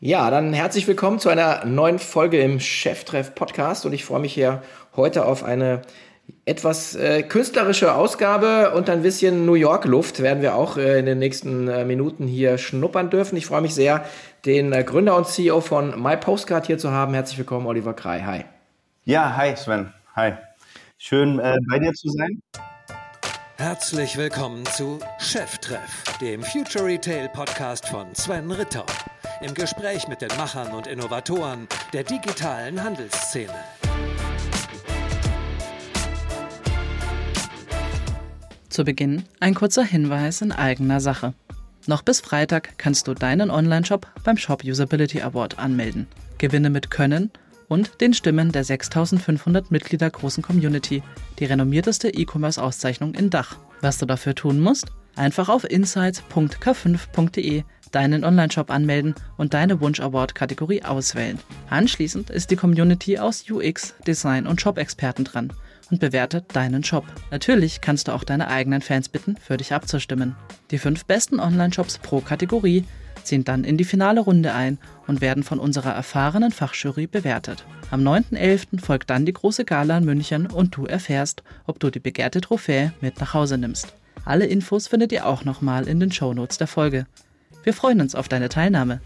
Ja, dann herzlich willkommen zu einer neuen Folge im Cheftreff Podcast und ich freue mich hier heute auf eine etwas äh, künstlerische Ausgabe und ein bisschen New York Luft werden wir auch äh, in den nächsten äh, Minuten hier schnuppern dürfen. Ich freue mich sehr, den äh, Gründer und CEO von My Postcard hier zu haben. Herzlich willkommen, Oliver Krei. Hi. Ja, hi Sven. Hi. Schön äh, bei dir zu sein. Herzlich willkommen zu Cheftreff, dem Future Retail Podcast von Sven Ritter im Gespräch mit den Machern und Innovatoren der digitalen Handelsszene. Zu Beginn ein kurzer Hinweis in eigener Sache. Noch bis Freitag kannst du deinen Online-Shop beim Shop Usability Award anmelden. Gewinne mit Können und den Stimmen der 6500 Mitglieder großen Community, die renommierteste E-Commerce-Auszeichnung in Dach. Was du dafür tun musst? Einfach auf insights.k5.de deinen Online-Shop anmelden und deine Wunsch-Award-Kategorie auswählen. Anschließend ist die Community aus UX, Design und Shop-Experten dran und bewertet deinen Shop. Natürlich kannst du auch deine eigenen Fans bitten, für dich abzustimmen. Die fünf besten Online-Shops pro Kategorie ziehen dann in die finale Runde ein und werden von unserer erfahrenen Fachjury bewertet. Am 9.11. folgt dann die große Gala in München und du erfährst, ob du die begehrte Trophäe mit nach Hause nimmst. Alle Infos findet ihr auch nochmal in den Shownotes der Folge. Wir freuen uns auf deine Teilnahme.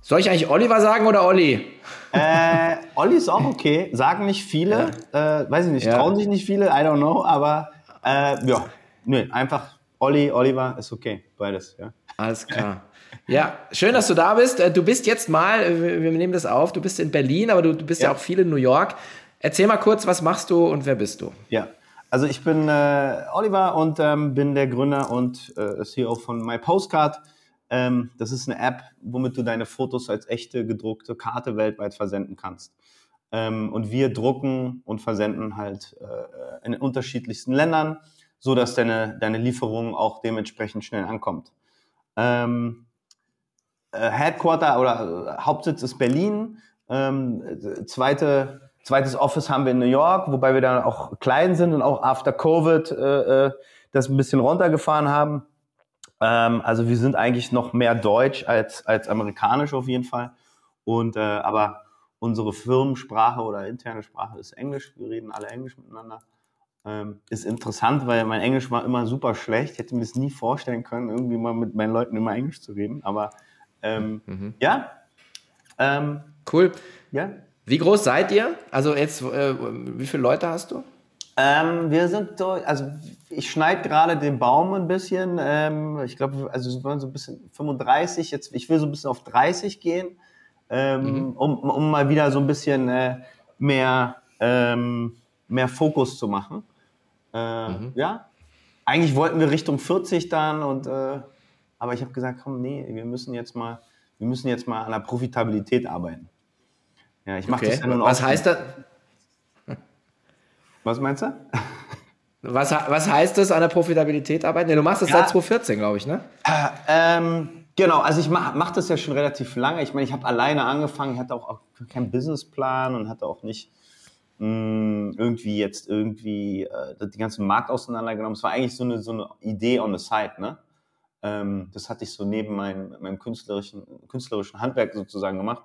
Soll ich eigentlich Oliver sagen oder Olli? Äh, Olli ist auch okay. Sagen nicht viele. Ja. Äh, weiß ich nicht, ja. trauen sich nicht viele, I don't know, aber äh, ja, nö, einfach Olli, Oliver ist okay. Beides, ja. Alles klar. Ja, schön, dass du da bist. Äh, du bist jetzt mal, äh, wir nehmen das auf, du bist in Berlin, aber du, du bist ja. ja. auch viel in New York. Erzähl mal kurz, was machst du und wer bist du? Ja, also ich bin äh, Oliver und ähm, bin der Gründer und äh, CEO von My Postcard. Ähm, das ist eine App, womit du deine Fotos als echte gedruckte Karte weltweit versenden kannst. Ähm, und wir drucken und versenden halt äh, in unterschiedlichsten Ländern, so dass deine, deine Lieferung auch dementsprechend schnell ankommt. Ähm, äh, Headquarter oder äh, Hauptsitz ist Berlin. Ähm, zweite, zweites Office haben wir in New York, wobei wir dann auch klein sind und auch after Covid äh, äh das ein bisschen runtergefahren haben. Ähm, also wir sind eigentlich noch mehr deutsch als, als amerikanisch auf jeden Fall. Und äh, aber unsere Firmensprache oder interne Sprache ist Englisch. Wir reden alle Englisch miteinander. Ähm, ist interessant, weil mein Englisch war immer super schlecht. Ich hätte mir das nie vorstellen können, irgendwie mal mit meinen Leuten immer Englisch zu reden. Aber ähm, mhm. ja. Ähm, cool. Ja. Wie groß seid ihr? Also jetzt, äh, wie viele Leute hast du? Ähm, wir sind so, also ich schneide gerade den Baum ein bisschen. Ähm, ich glaube, also wir wollen so ein bisschen 35, jetzt, ich will so ein bisschen auf 30 gehen, ähm, mhm. um, um mal wieder so ein bisschen äh, mehr, ähm, mehr Fokus zu machen. Äh, mhm. Ja, eigentlich wollten wir Richtung 40 dann und äh, aber ich habe gesagt, komm, nee, wir müssen jetzt mal, wir müssen jetzt mal an der Profitabilität arbeiten. Ja, ich mache okay. das ja nun auch. Was heißt das? Was meinst du? Was, was heißt das an der Profitabilität arbeiten? Ja, du machst das ja, seit 2014, glaube ich, ne? Äh, ähm, genau, also ich mache mach das ja schon relativ lange. Ich meine, ich habe alleine angefangen, ich hatte auch, auch keinen Businessplan und hatte auch nicht mh, hm, irgendwie jetzt irgendwie äh, die ganzen Markt auseinandergenommen. Es war eigentlich so eine, so eine Idee on the side, ne? Ähm, das hatte ich so neben meinem, meinem künstlerischen, künstlerischen Handwerk sozusagen gemacht.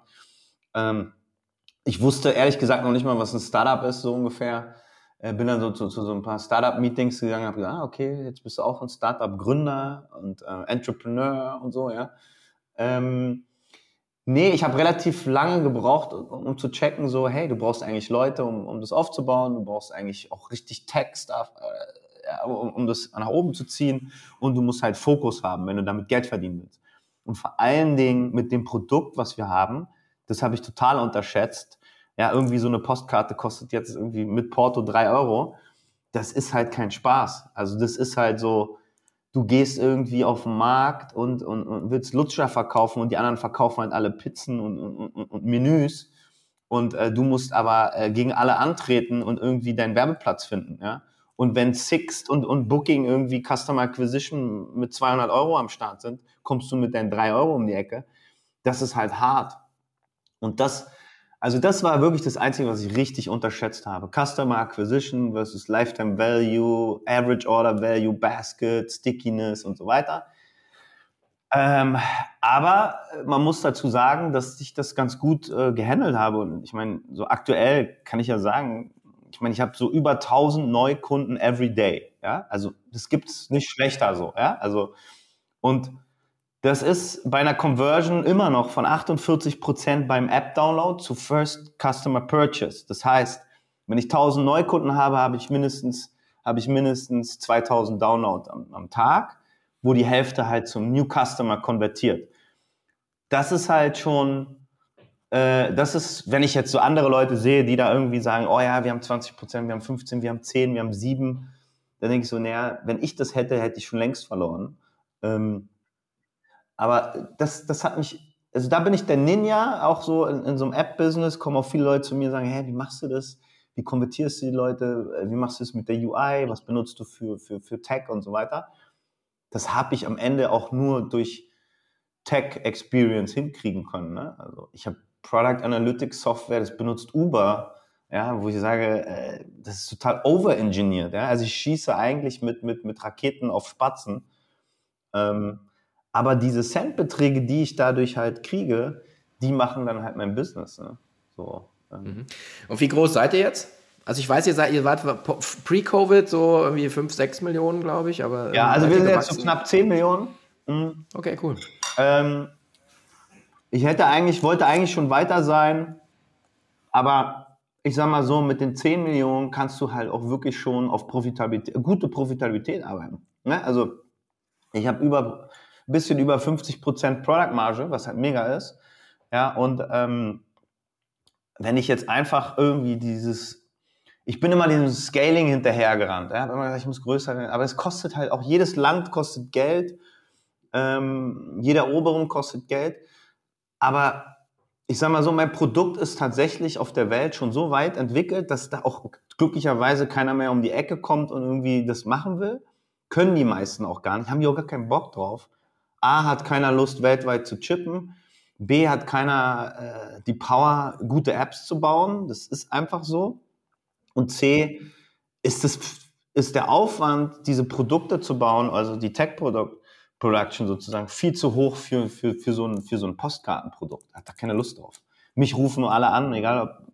Ähm, ich wusste ehrlich gesagt noch nicht mal, was ein Startup ist, so ungefähr äh, bin dann so zu, zu so ein paar Startup-Meetings gegangen, habe gesagt, ah, okay, jetzt bist du auch ein Startup-Gründer und äh, Entrepreneur und so, ja. Ähm, nee, ich habe relativ lange gebraucht, um, um, zu checken, so, hey, du brauchst eigentlich Leute, um, um das aufzubauen, du brauchst eigentlich auch richtig Tech-Stuff, äh, um, um das nach oben zu ziehen und du musst halt Fokus haben, wenn du damit Geld verdienen willst. Und vor allen Dingen mit dem Produkt, was wir haben, das habe ich total unterschätzt, ja, irgendwie so eine Postkarte kostet jetzt irgendwie mit Porto drei Euro. Das ist halt kein Spaß. Also das ist halt so, du gehst irgendwie auf den Markt und, und, und willst Lutscher verkaufen und die anderen verkaufen halt alle Pizzen und, und, und, und Menüs. Und äh, du musst aber äh, gegen alle antreten und irgendwie deinen Werbeplatz finden, ja. Und wenn Sixt und, und Booking irgendwie Customer Acquisition mit 200 Euro am Start sind, kommst du mit deinen drei Euro um die Ecke. Das ist halt hart. Und das, also das war wirklich das Einzige, was ich richtig unterschätzt habe. Customer Acquisition versus Lifetime Value, Average Order Value, Basket, Stickiness und so weiter. Ähm, aber man muss dazu sagen, dass ich das ganz gut äh, gehandelt habe. Und ich meine, so aktuell kann ich ja sagen, ich meine, ich habe so über 1000 Neukunden every day. Ja, also das gibt's nicht schlechter so. Ja, also und das ist bei einer Conversion immer noch von 48 Prozent beim App-Download zu First Customer Purchase. Das heißt, wenn ich 1000 Neukunden habe, habe ich mindestens habe ich mindestens 2000 Downloads am, am Tag, wo die Hälfte halt zum New Customer konvertiert. Das ist halt schon äh, das ist, wenn ich jetzt so andere Leute sehe, die da irgendwie sagen, oh ja, wir haben 20 Prozent, wir haben 15, wir haben 10, wir haben 7, dann denke ich so, naja, wenn ich das hätte, hätte ich schon längst verloren. Ähm, aber das, das hat mich, also da bin ich der Ninja, auch so in, in so einem App-Business, kommen auch viele Leute zu mir und sagen, hey, wie machst du das? Wie konvertierst du die Leute? Wie machst du das mit der UI? Was benutzt du für, für, für Tech und so weiter? Das habe ich am Ende auch nur durch Tech Experience hinkriegen können. Ne? Also ich habe Product Analytics Software, das benutzt Uber, ja, wo ich sage, äh, das ist total overengineert. Ja? Also ich schieße eigentlich mit, mit, mit Raketen auf Spatzen. Ähm, aber diese Centbeträge, die ich dadurch halt kriege, die machen dann halt mein Business. Ne? So, ähm. Mhm. Und wie groß seid ihr jetzt? Also ich weiß, ihr, seid, ihr wart pre-Covid so irgendwie 5, 6 Millionen, glaube ich. Aber, ja, also wir sind jetzt so knapp 10 Millionen. Mhm. Okay, cool. Ähm, ich hätte eigentlich, wollte eigentlich schon weiter sein, aber ich sag mal so, mit den 10 Millionen kannst du halt auch wirklich schon auf Profitabilität, gute Profitabilität arbeiten. Ne? Also ich habe über bisschen über 50% Product Marge, was halt mega ist. Ja, und ähm, wenn ich jetzt einfach irgendwie dieses, ich bin immer diesem Scaling hinterhergerannt. Ja, immer gesagt, ich muss größer werden, aber es kostet halt auch, jedes Land kostet Geld, ähm, jede Eroberung kostet Geld. Aber ich sage mal so, mein Produkt ist tatsächlich auf der Welt schon so weit entwickelt, dass da auch glücklicherweise keiner mehr um die Ecke kommt und irgendwie das machen will. Können die meisten auch gar nicht, haben die auch gar keinen Bock drauf. A hat keiner Lust, weltweit zu chippen. B hat keiner äh, die Power, gute Apps zu bauen. Das ist einfach so. Und C ist, das, ist der Aufwand, diese Produkte zu bauen, also die Tech-Produkte, Production sozusagen viel zu hoch für, für, für, so, ein, für so ein Postkartenprodukt. Hat da keine Lust drauf. Mich rufen nur alle an, egal ob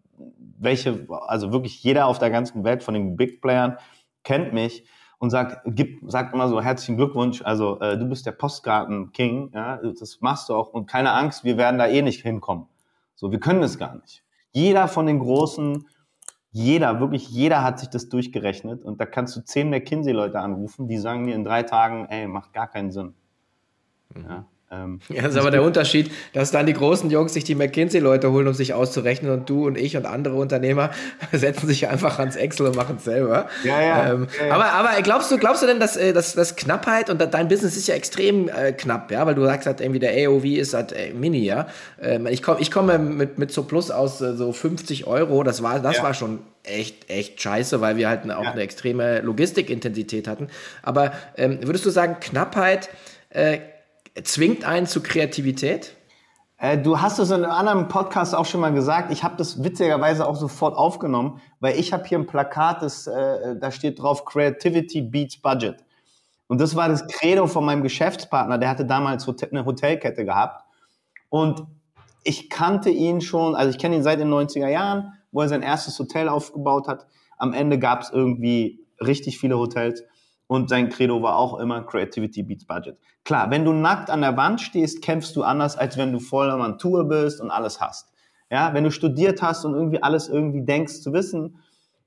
welche, also wirklich jeder auf der ganzen Welt von den Big Playern kennt mich und sagt, gibt, sagt immer so herzlichen Glückwunsch, also äh, du bist der Postkarten-King, ja, das machst du auch und keine Angst, wir werden da eh nicht hinkommen. So, wir können es gar nicht. Jeder von den großen, jeder, wirklich jeder hat sich das durchgerechnet und da kannst du zehn McKinsey-Leute anrufen, die sagen dir in drei Tagen, ey, macht gar keinen Sinn. Ja. Ähm, ja, das ist aber der Unterschied, dass dann die großen Jungs sich die McKinsey-Leute holen, um sich auszurechnen und du und ich und andere Unternehmer setzen sich einfach ans Excel und machen es selber. Ja, ja, ähm, ja. Aber, aber glaubst du, glaubst du denn, dass, äh, dass, dass Knappheit und dein Business ist ja extrem äh, knapp, ja, weil du sagst halt irgendwie der AOV ist halt äh, mini, ja. Ähm, ich komme ich komme mit, mit so Plus aus äh, so 50 Euro, das war, das war schon echt, echt scheiße, weil wir halt auch eine extreme Logistikintensität hatten. Aber ähm, würdest du sagen, Knappheit äh, zwingt einen zu Kreativität? Äh, du hast es in einem anderen Podcast auch schon mal gesagt. Ich habe das witzigerweise auch sofort aufgenommen, weil ich habe hier ein Plakat, das, äh, da steht drauf Creativity beats Budget. Und das war das Credo von meinem Geschäftspartner. Der hatte damals eine Hotelkette gehabt. Und ich kannte ihn schon, also ich kenne ihn seit den 90er Jahren, wo er sein erstes Hotel aufgebaut hat. Am Ende gab es irgendwie richtig viele Hotels. Und sein Credo war auch immer Creativity beats Budget. Klar, wenn du nackt an der Wand stehst, kämpfst du anders, als wenn du voll am Tour bist und alles hast. Ja, wenn du studiert hast und irgendwie alles irgendwie denkst zu wissen,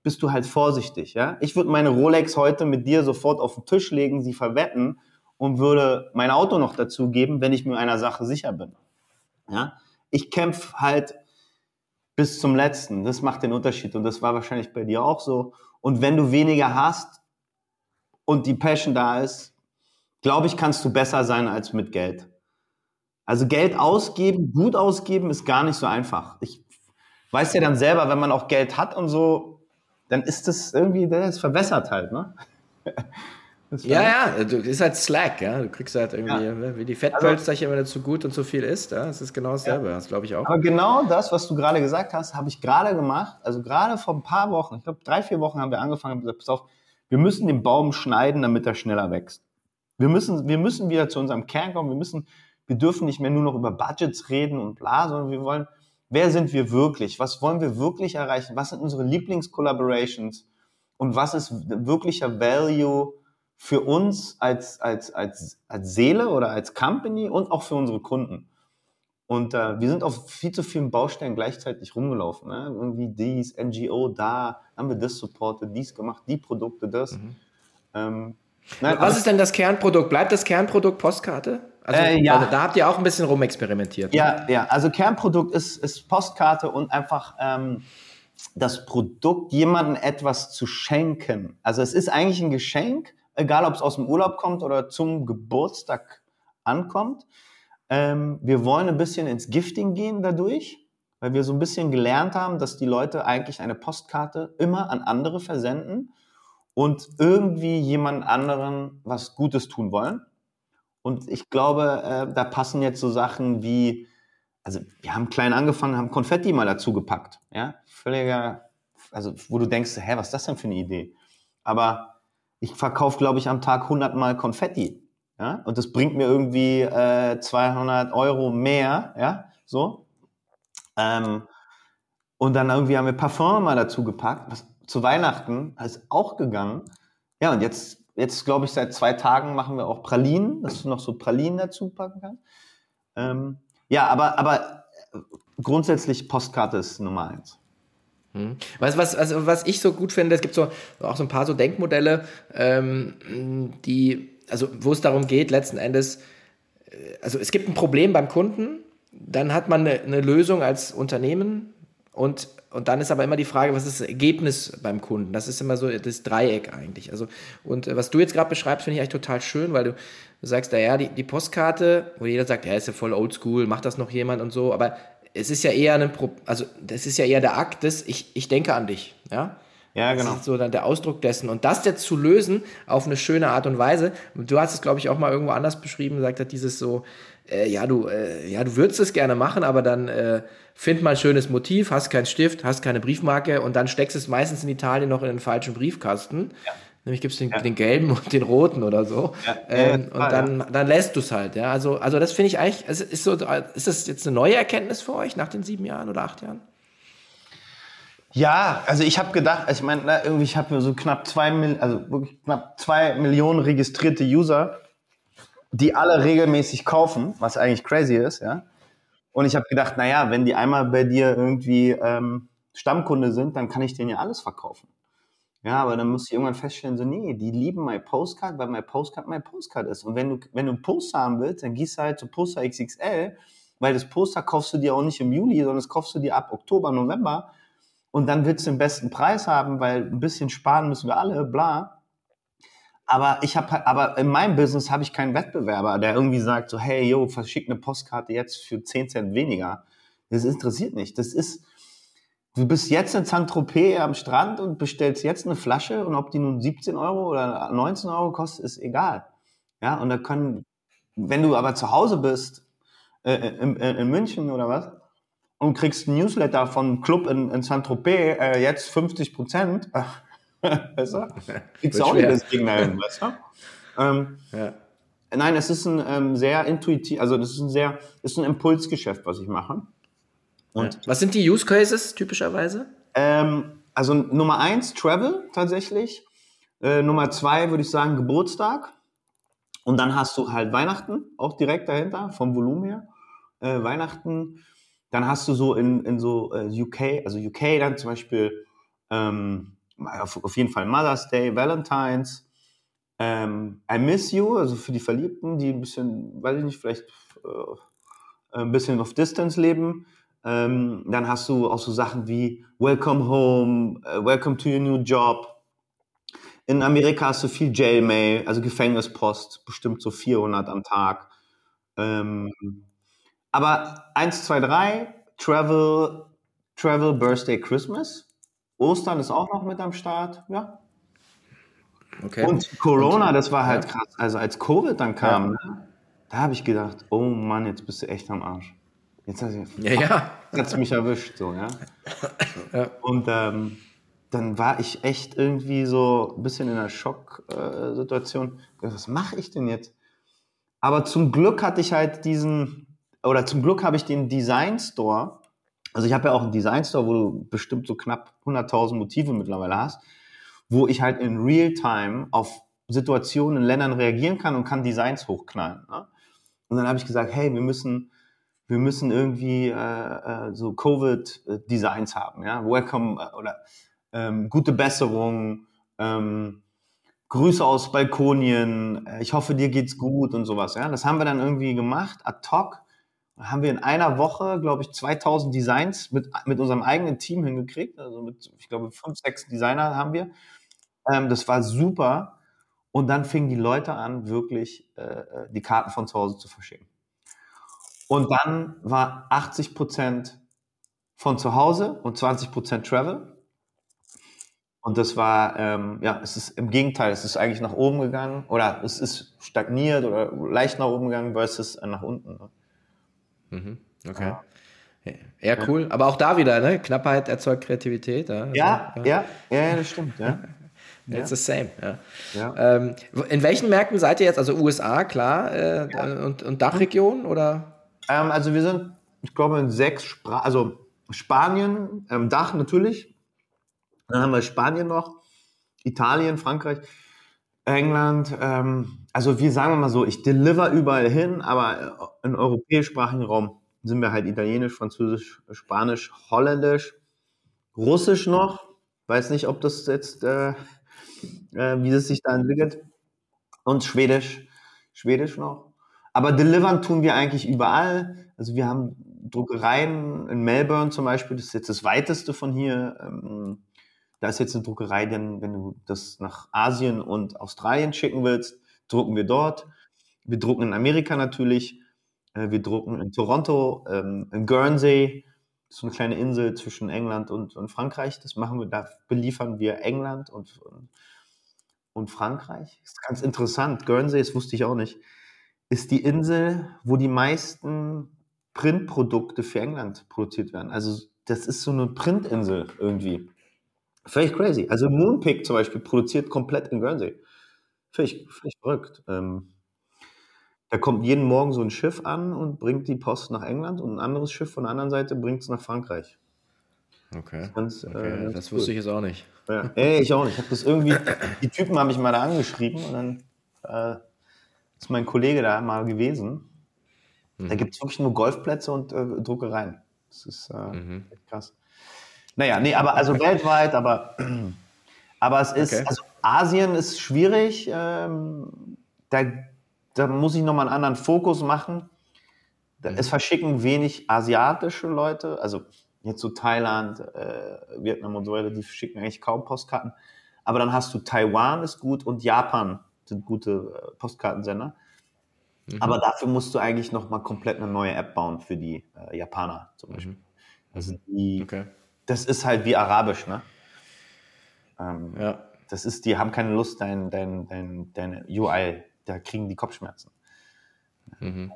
bist du halt vorsichtig. Ja, ich würde meine Rolex heute mit dir sofort auf den Tisch legen, sie verwetten und würde mein Auto noch dazu geben, wenn ich mir einer Sache sicher bin. Ja, ich kämpfe halt bis zum letzten. Das macht den Unterschied und das war wahrscheinlich bei dir auch so. Und wenn du weniger hast, und die Passion da ist, glaube ich, kannst du besser sein als mit Geld. Also Geld ausgeben, gut ausgeben, ist gar nicht so einfach. Ich weiß ja dann selber, wenn man auch Geld hat und so, dann ist das irgendwie, das verwässert halt, ne? ja, ja, du ist halt Slack, ja. Du kriegst halt irgendwie, ja. Ne, wie die Fettpölsterchen, wenn du zu gut und zu viel isst, ja. Das ist genau dasselbe, ja. das glaube ich auch. Aber genau das, was du gerade gesagt hast, habe ich gerade gemacht. Also gerade vor ein paar Wochen, ich glaube drei, vier Wochen haben wir angefangen und gesagt, pass auf, wir müssen den Baum schneiden, damit er schneller wächst. Wir müssen, wir müssen wieder zu unserem Kern kommen. Wir müssen, wir dürfen nicht mehr nur noch über Budgets reden und bla, sondern wir wollen, wer sind wir wirklich? Was wollen wir wirklich erreichen? Was sind unsere Lieblings-Collaborations? Und was ist wirklicher Value für uns als, als, als, als Seele oder als Company und auch für unsere Kunden? Und äh, wir sind auf viel zu vielen Baustellen gleichzeitig rumgelaufen. Ne? Irgendwie dies, NGO, da, haben wir das supportet, dies gemacht, die Produkte, das. Mhm. Ähm, nein, Was ist denn das Kernprodukt? Bleibt das Kernprodukt Postkarte? Also, äh, ja. Also da habt ihr auch ein bisschen rumexperimentiert. Ja, ne? ja. Also Kernprodukt ist, ist Postkarte und einfach ähm, das Produkt, jemandem etwas zu schenken. Also es ist eigentlich ein Geschenk, egal ob es aus dem Urlaub kommt oder zum Geburtstag ankommt. Ähm, wir wollen ein bisschen ins Gifting gehen dadurch, weil wir so ein bisschen gelernt haben, dass die Leute eigentlich eine Postkarte immer an andere versenden und irgendwie jemand anderen was Gutes tun wollen. Und ich glaube, äh, da passen jetzt so Sachen wie, also wir haben klein angefangen, haben Konfetti mal dazu gepackt. Ja, völliger, also wo du denkst, hä, was ist das denn für eine Idee? Aber ich verkaufe, glaube ich, am Tag 100 Mal Konfetti. Ja? Und das bringt mir irgendwie äh, 200 Euro mehr, ja, so. Ähm, und dann irgendwie haben wir Parfum mal dazu gepackt, was zu Weihnachten ist auch gegangen. Ja, und jetzt, jetzt glaube ich, seit zwei Tagen machen wir auch Pralinen, dass du noch so Pralinen dazu packen kannst. Ähm, ja, aber, aber grundsätzlich Postkarte ist Nummer eins. Hm. Was, was, also was ich so gut finde, es gibt so auch so ein paar so Denkmodelle, ähm, die also wo es darum geht, letzten Endes, äh, also es gibt ein Problem beim Kunden, dann hat man eine, eine Lösung als Unternehmen und, und dann ist aber immer die Frage, was ist das Ergebnis beim Kunden? Das ist immer so das Dreieck eigentlich. Also, und äh, was du jetzt gerade beschreibst, finde ich eigentlich total schön, weil du, sagst, naja, die, die Postkarte, wo jeder sagt, ja, ist ja voll oldschool, macht das noch jemand und so, aber es ist ja eher ein, also das ist ja eher der Akt des, ich, ich denke an dich, ja. Ja, genau. Das ist so dann der Ausdruck dessen. Und das jetzt zu lösen auf eine schöne Art und Weise, du hast es, glaube ich, auch mal irgendwo anders beschrieben, gesagt hat, dieses so, äh, ja, du, äh, ja, du würdest es gerne machen, aber dann äh, find mal ein schönes Motiv, hast keinen Stift, hast keine Briefmarke und dann steckst es meistens in Italien noch in den falschen Briefkasten. Ja. Nämlich gibst du den, ja. den, gelben und den roten oder so. Ja. Ähm, und dann, dann lässt du es halt. Ja? Also, also das finde ich eigentlich, also ist, so, ist das jetzt eine neue Erkenntnis für euch nach den sieben Jahren oder acht Jahren? Ja, also ich habe gedacht, also ich meine, irgendwie, ich habe so knapp zwei, also wirklich knapp zwei Millionen registrierte User, die alle regelmäßig kaufen, was eigentlich crazy ist, ja. Und ich habe gedacht, naja, wenn die einmal bei dir irgendwie ähm, Stammkunde sind, dann kann ich denen ja alles verkaufen. Ja, aber dann muss ich irgendwann feststellen, so, nee, die lieben mein Postcard, weil mein Postcard mein Postcard ist. Und wenn du, wenn du ein Poster haben willst, dann gehst du halt zu Poster XXL, weil das Poster kaufst du dir auch nicht im Juli, sondern das kaufst du dir ab Oktober, November und dann willst du den besten Preis haben, weil ein bisschen sparen müssen wir alle, bla. Aber ich habe, aber in meinem Business habe ich keinen Wettbewerber, der irgendwie sagt so, hey, yo, verschick eine Postkarte jetzt für 10 Cent weniger. Das interessiert nicht. Das ist, du bist jetzt in Saint-Tropez am Strand und bestellst jetzt eine Flasche und ob die nun 17 Euro oder 19 Euro kostet, ist egal. Ja, und da können, wenn du aber zu Hause bist, äh, in, in München oder was, und kriegst ein Newsletter von Club in, in Saint-Tropez, äh, jetzt 50 Prozent, weißt du? Kriegst du auch nicht das Ding dahin, weißt du? Ähm, ja. Nein, es ist ein ähm, sehr intuitiv, also das ist ein sehr, ist ein Impulsgeschäft, was ich mache. Und ja. Was sind die Use Cases typischerweise? Ähm, also Nummer eins, Travel tatsächlich. Äh, Nummer zwei würde ich sagen Geburtstag. Und dann hast du halt Weihnachten auch direkt dahinter, vom Volumen her. Äh, Weihnachten, dann hast du so in, in so äh, UK, also UK dann zum Beispiel ähm, auf, auf jeden Fall Mother's Day, Valentine's, ähm, I Miss You, also für die Verliebten, die ein bisschen, weiß ich nicht, vielleicht äh, ein bisschen auf Distance leben. Ähm, dann hast du auch so Sachen wie Welcome Home, uh, Welcome to your new job. In Amerika hast du viel Jailmail, also Gefängnispost, bestimmt so 400 am Tag. Ähm, aber 1, 2, 3, Travel, Travel, Birthday, Christmas. Ostern ist auch noch mit am Start, ja. Okay. Und Corona, das war halt ja. krass. Also als Covid dann kam, ja. ne, da habe ich gedacht, oh Mann, jetzt bist du echt am Arsch. Jetzt hat ja, ja. hat's mich erwischt, so, ja. ja. Und ähm, dann war ich echt irgendwie so ein bisschen in einer Schocksituation. Äh, Was mache ich denn jetzt? Aber zum Glück hatte ich halt diesen, oder zum Glück habe ich den Design Store. Also ich habe ja auch einen Design Store, wo du bestimmt so knapp 100.000 Motive mittlerweile hast, wo ich halt in Real-Time auf Situationen in Ländern reagieren kann und kann Designs hochknallen. Ne? Und dann habe ich gesagt, hey, wir müssen, wir müssen irgendwie äh, äh, so Covid-Designs haben, ja, Welcome äh, oder ähm, gute Besserung, ähm, Grüße aus Balkonien, äh, ich hoffe, dir geht's gut und sowas. Ja? Das haben wir dann irgendwie gemacht, ad hoc. Haben wir in einer Woche, glaube ich, 2000 Designs mit, mit unserem eigenen Team hingekriegt. Also mit, ich glaube, fünf, sechs Designer haben wir. Ähm, das war super. Und dann fingen die Leute an, wirklich äh, äh die Karten von zu Hause zu verschicken. Und dann war 80 Prozent von zu Hause und 20 Prozent Travel. Und das war, ähm, ja, es ist im Gegenteil, es ist eigentlich nach oben gegangen oder es ist stagniert oder leicht nach oben gegangen versus nach unten. Ne? Mhm, okay. Ja. ja. cool. Aber auch da wieder, ne? Knappheit erzeugt Kreativität. Ja, also, ja, ja, ja, das stimmt, ja. It's the same. Ja. ja. Ähm, in welchen Märkten seid ihr jetzt? Also USA, klar, äh, ja. und, und Dachregion oder? Ähm, also wir sind, ich glaube, in sechs Sprachen, also Spanien, ähm, Dach natürlich, dann haben wir Spanien noch, Italien, Frankreich, England. Ähm, also wir sagen mal so, ich deliver überall hin, aber im europäischsprachigen Raum sind wir halt Italienisch, Französisch, Spanisch, Holländisch, Russisch noch. Weiß nicht, ob das jetzt, äh, äh, wie es sich da entwickelt. Und Schwedisch, Schwedisch noch. Aber delivern tun wir eigentlich überall. Also wir haben Druckereien in Melbourne zum Beispiel, das ist jetzt das weiteste von hier. Ähm, da ist jetzt eine Druckerei, denn wenn du das nach Asien und Australien schicken willst, drucken wir dort. Wir drucken in Amerika natürlich. Äh, wir drucken in Toronto, ähm, in Guernsey, das ist eine kleine Insel zwischen England und, und Frankreich. Das machen wir, da beliefern wir England und, und Frankreich. Das ist ganz interessant. Guernsey, das wusste ich auch nicht, ist die Insel, wo die meisten Printprodukte für England produziert werden. Also das ist so eine Printinsel irgendwie. Völlig crazy. Also Moonpick zum Beispiel produziert komplett in Guernsey. Völlig, völlig verrückt. Ähm, da kommt jeden Morgen so ein Schiff an und bringt die Post nach England und ein anderes Schiff von der anderen Seite bringt es nach Frankreich. Okay. Das, okay. Äh, das wusste ich jetzt auch nicht. Ja. Ey, ich auch nicht. Ich habe das irgendwie, die Typen haben mich mal da angeschrieben und dann äh, ist mein Kollege da mal gewesen. Mhm. Da gibt es wirklich nur Golfplätze und äh, Druckereien. Das ist äh, mhm. krass. Naja, nee, aber also weltweit, aber, aber es ist, okay. also Asien ist schwierig. Ähm, da, da muss ich nochmal einen anderen Fokus machen. Da, mhm. Es verschicken wenig asiatische Leute, also jetzt so Thailand, äh, Vietnam und so weiter, die verschicken eigentlich kaum Postkarten. Aber dann hast du Taiwan ist gut und Japan sind gute äh, Postkartensender. Mhm. Aber dafür musst du eigentlich nochmal komplett eine neue App bauen für die äh, Japaner zum Beispiel. Mhm. Also die, okay das ist halt wie Arabisch, ne? Ähm, ja. Das ist, die haben keine Lust, dein, dein, dein, deine UI, da kriegen die Kopfschmerzen. Mhm.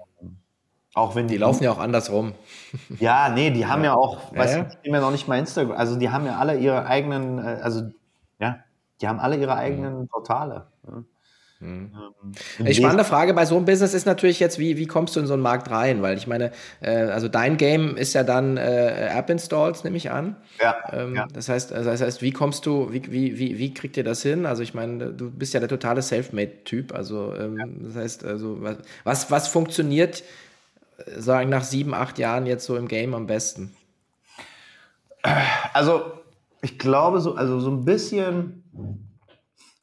Auch wenn die, die laufen ja auch andersrum. Ja, nee, die haben ja, ja auch, ja, weißt du, die haben ja noch nicht mal Instagram, also die haben ja alle ihre eigenen, äh, also ja, die haben alle ihre eigenen mhm. Portale. Ne? Mhm. Ähm, spannende Frage bei so einem Business ist natürlich jetzt, wie, wie kommst du in so einen Markt rein? Weil ich meine, äh, also dein Game ist ja dann äh, App-Installs, nehme ich an. Ja, ähm, ja. Das, heißt, also das heißt, wie kommst du, wie, wie, wie, wie kriegt ihr das hin? Also ich meine, du bist ja der totale Selfmade-Typ. Also ähm, ja. das heißt, also was, was funktioniert, äh, sagen nach sieben, acht Jahren jetzt so im Game am besten? Also ich glaube so, also so ein bisschen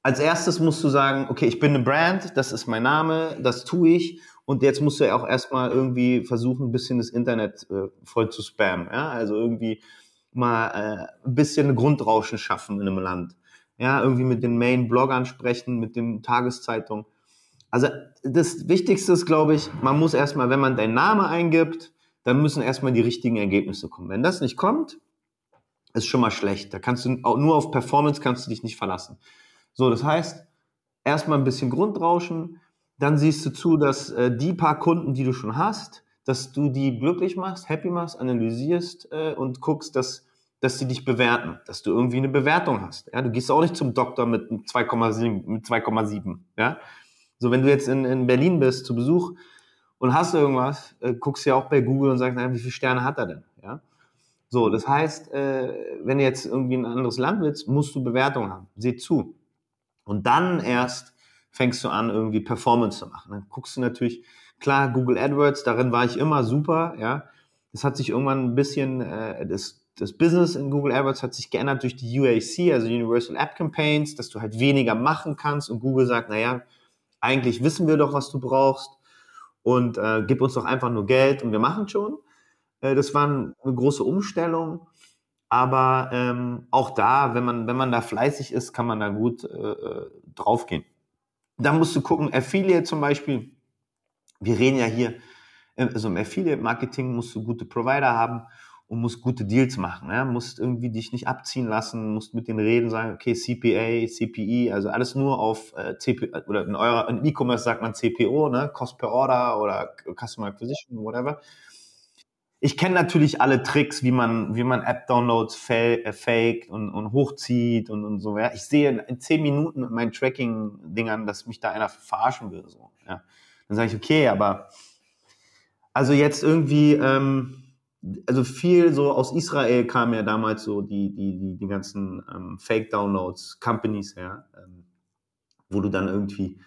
als erstes musst du sagen, okay, ich bin eine Brand, das ist mein Name, das tue ich. Und jetzt musst du ja auch erstmal irgendwie versuchen, ein bisschen das Internet äh, voll zu spammen. Ja? Also irgendwie mal äh, ein bisschen Grundrauschen schaffen in einem Land. Ja, irgendwie mit den Main-Bloggern sprechen, mit den Tageszeitungen. Also das Wichtigste ist, glaube ich, man muss erstmal, wenn man deinen Namen eingibt, dann müssen erstmal die richtigen Ergebnisse kommen. Wenn das nicht kommt, ist schon mal schlecht. Da kannst du nur auf Performance kannst du dich nicht verlassen. So, das heißt, erstmal ein bisschen Grundrauschen, dann siehst du zu, dass äh, die paar Kunden, die du schon hast, dass du die glücklich machst, happy machst, analysierst äh, und guckst, dass dass sie dich bewerten, dass du irgendwie eine Bewertung hast. Ja, du gehst auch nicht zum Doktor mit 2,7, mit 2,7. Ja, so wenn du jetzt in, in Berlin bist zu Besuch und hast irgendwas, äh, guckst ja auch bei Google und sagst, naja, wie viele Sterne hat er denn? Ja, so, das heißt, äh, wenn du jetzt irgendwie in ein anderes Land willst, musst du Bewertung haben. Seh zu. Und dann erst fängst du an, irgendwie Performance zu machen. Dann guckst du natürlich, klar, Google AdWords, darin war ich immer super, ja. Das hat sich irgendwann ein bisschen, äh, das, das Business in Google AdWords hat sich geändert durch die UAC, also Universal App Campaigns, dass du halt weniger machen kannst und Google sagt, naja, eigentlich wissen wir doch, was du brauchst und äh, gib uns doch einfach nur Geld und wir machen schon. Äh, das war eine große Umstellung. Aber ähm, auch da, wenn man, wenn man da fleißig ist, kann man da gut äh, äh draufgehen. Da musst du gucken, Affiliate zum Beispiel. Wir reden ja hier, äh, also im Affiliate-Marketing musst du gute Provider haben und musst gute Deals machen. Ja? Musst irgendwie dich nicht abziehen lassen, musst mit denen reden, sagen, okay, CPA, CPE, also alles nur auf äh, CP oder in eurer E-Commerce sagt man CPO, ne? Cost per Order oder Customer Acquisition, whatever. Ich kenne natürlich alle Tricks, wie man, wie man App-Downloads äh, faked und, und hochzieht und, und so. Ja. Ich sehe in zehn Minuten mit meinen Tracking-Dingern, dass mich da einer verarschen will. So. Ja. Dann sage ich, okay, aber also jetzt irgendwie, ähm, also viel so aus Israel kam ja damals so die, die, die, die ganzen ähm, Fake-Downloads, Companies her, ähm, wo du dann irgendwie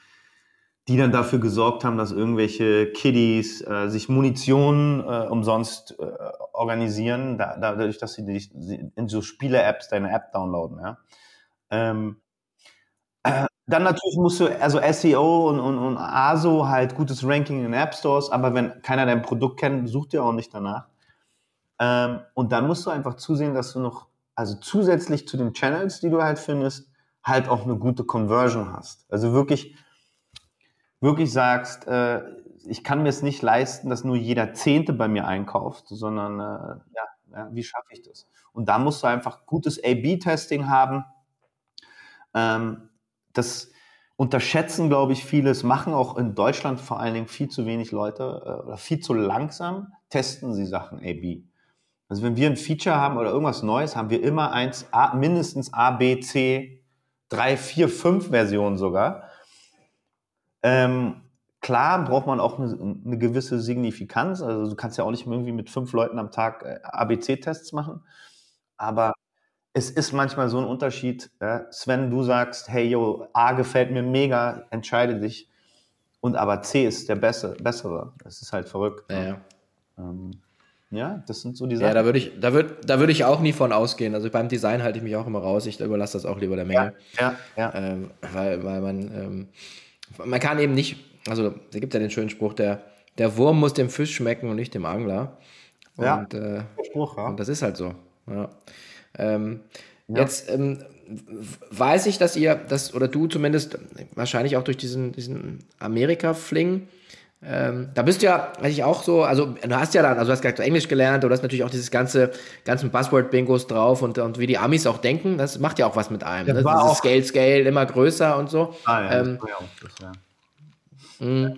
die dann dafür gesorgt haben, dass irgendwelche Kiddies äh, sich Munition äh, umsonst äh, organisieren, da, dadurch, dass sie dich in so Spiele-Apps deine App downloaden. Ja? Ähm, äh, dann natürlich musst du, also SEO und, und, und ASO halt gutes Ranking in App Stores, aber wenn keiner dein Produkt kennt, sucht dir auch nicht danach. Ähm, und dann musst du einfach zusehen, dass du noch, also zusätzlich zu den Channels, die du halt findest, halt auch eine gute Conversion hast. Also wirklich wirklich sagst, äh, ich kann mir es nicht leisten, dass nur jeder Zehnte bei mir einkauft, sondern äh, ja, ja, wie schaffe ich das? Und da musst du einfach gutes A-B-Testing haben. Ähm, das unterschätzen, glaube ich, vieles, machen auch in Deutschland vor allen Dingen viel zu wenig Leute äh, oder viel zu langsam, testen sie Sachen A-B. Also wenn wir ein Feature haben oder irgendwas Neues, haben wir immer eins, A, mindestens A, B, C, drei, vier, fünf Versionen sogar ähm, klar braucht man auch eine, eine, gewisse Signifikanz. Also du kannst ja auch nicht irgendwie mit fünf Leuten am Tag äh, ABC-Tests machen. Aber es ist manchmal so ein Unterschied. Ja? Sven, du sagst, hey, yo, A gefällt mir mega, entscheide dich. Und aber C ist der bessere. bessere. Das ist halt verrückt. Ja, ja. Ähm, ja, das sind so die Sachen. Ja, da würde ich, da würd, da würd ich auch nie von ausgehen. Also beim Design halte ich mich auch immer raus. Ich überlasse das auch lieber der Menge. Ja, ja. ja. Ähm, weil, weil man, ähm, man kann eben nicht, also da gibt es ja den schönen Spruch, der, der Wurm muss dem Fisch schmecken und nicht dem Angler. Und, ja, äh, Spruch, ja. und das ist halt so. Ja. Ähm, ja. Jetzt ähm, weiß ich, dass ihr, das, oder du zumindest, wahrscheinlich auch durch diesen, diesen Amerika-Fling, ähm, da bist du ja eigentlich auch so, also du hast ja dann, also du hast gerade Englisch gelernt, du hast natürlich auch dieses ganze, ganzen Buzzword-Bingos drauf und, und wie die Amis auch denken, das macht ja auch was mit einem. Das ne? Dieses Scale, Scale, immer größer und so. Ah, ja, ähm, das ja. Mh.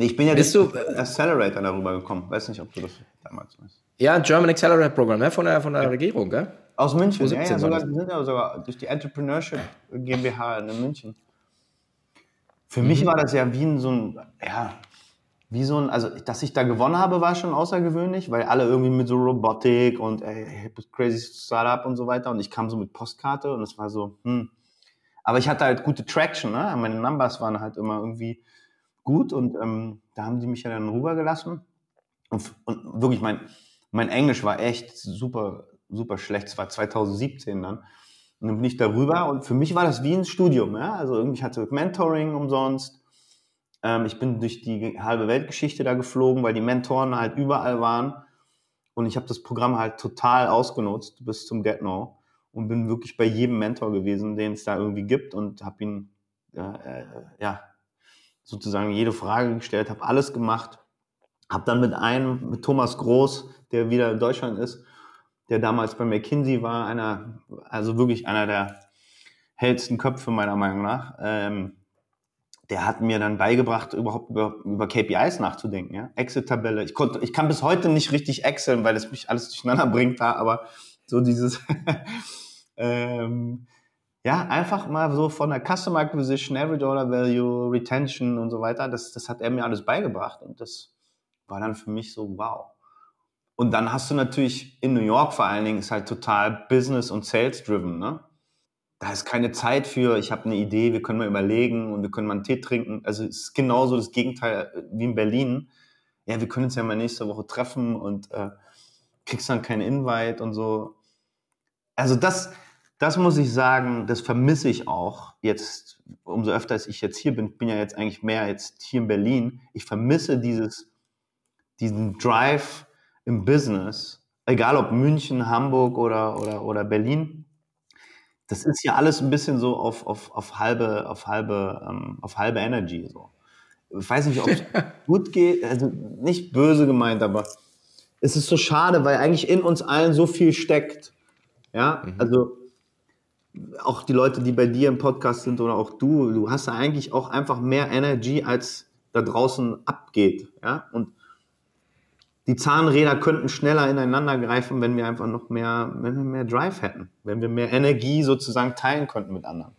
Ich bin ja bist du, Accelerator darüber gekommen. Weiß nicht, ob du das damals weißt. Ja, ein German Accelerator Programm, ne? von der, von der ja. Regierung, gell? Aus München, ja, ja, sogar, sind ja sogar durch die Entrepreneurship GmbH in München. Für mhm. mich war das ja wie ein, so ein, ja, wie so ein, also dass ich da gewonnen habe, war schon außergewöhnlich, weil alle irgendwie mit so Robotik und ey, crazy Startup und so weiter und ich kam so mit Postkarte und es war so, hm. Aber ich hatte halt gute Traction, ne? meine Numbers waren halt immer irgendwie gut und ähm, da haben die mich ja dann rübergelassen und, und wirklich mein, mein Englisch war echt super, super schlecht. Es war 2017 dann. Und dann bin ich darüber und für mich war das wie ein Studium. Ja? Also irgendwie hatte Mentoring umsonst. Ähm, ich bin durch die halbe Weltgeschichte da geflogen, weil die Mentoren halt überall waren. Und ich habe das Programm halt total ausgenutzt bis zum Get Know und bin wirklich bei jedem Mentor gewesen, den es da irgendwie gibt und habe ihn äh, ja sozusagen jede Frage gestellt, habe alles gemacht, habe dann mit einem, mit Thomas Groß, der wieder in Deutschland ist, der damals bei McKinsey war, einer, also wirklich einer der hellsten Köpfe meiner Meinung nach. Ähm, der hat mir dann beigebracht, überhaupt über, über KPIs nachzudenken, ja. Exit-Tabelle. Ich konnte, ich kann bis heute nicht richtig Exceln, weil es mich alles durcheinander bringt da, aber So dieses, ähm, ja, einfach mal so von der Customer Acquisition, Average Order Value, Retention und so weiter, das, das hat er mir alles beigebracht und das war dann für mich so, wow. Und dann hast du natürlich in New York vor allen Dingen ist halt total Business und Sales driven, ne? Da ist keine Zeit für, ich habe eine Idee, wir können mal überlegen und wir können mal einen Tee trinken. Also es ist genauso das Gegenteil äh, wie in Berlin. Ja, wir können uns ja mal nächste Woche treffen und äh, kriegst dann keinen Invite und so. Also das, das muss ich sagen, das vermisse ich auch jetzt, umso öfter als ich jetzt hier bin, bin ja jetzt eigentlich mehr jetzt hier in Berlin. Ich vermisse dieses, diesen Drive im Business, egal ob München, Hamburg oder, oder, oder Berlin. Das ist ja alles ein bisschen so auf, auf, auf halbe, auf halbe, ähm, auf halbe Energy. So. Ich weiß nicht, ob es gut geht, also nicht böse gemeint, aber es ist so schade, weil eigentlich in uns allen so viel steckt. Ja, mhm. also auch die Leute, die bei dir im Podcast sind oder auch du, du hast ja eigentlich auch einfach mehr Energy, als da draußen abgeht. Ja? Und die Zahnräder könnten schneller ineinander greifen, wenn wir einfach noch mehr, wenn wir mehr Drive hätten, wenn wir mehr Energie sozusagen teilen könnten mit anderen.